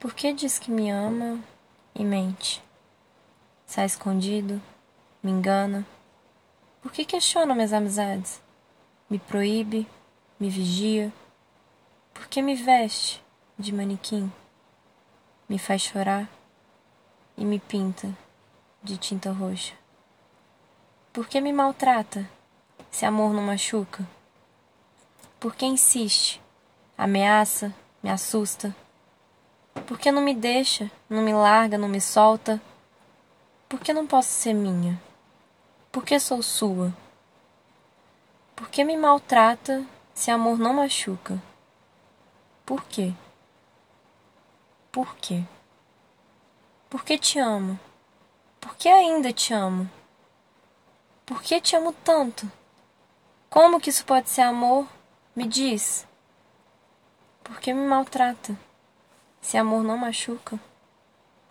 Por que diz que me ama e mente? Sai escondido, me engana. Por que questiona minhas amizades? Me proíbe, me vigia. Por que me veste de manequim? Me faz chorar e me pinta de tinta roxa. Por que me maltrata se amor não machuca? Por que insiste, ameaça, me assusta? Por que não me deixa, não me larga, não me solta? Por que não posso ser minha? Por que sou sua? Por que me maltrata se amor não machuca? Por quê? Por quê? Por que te amo? Por que ainda te amo? Por que te amo tanto? Como que isso pode ser amor? Me diz. Por que me maltrata? Se amor não machuca?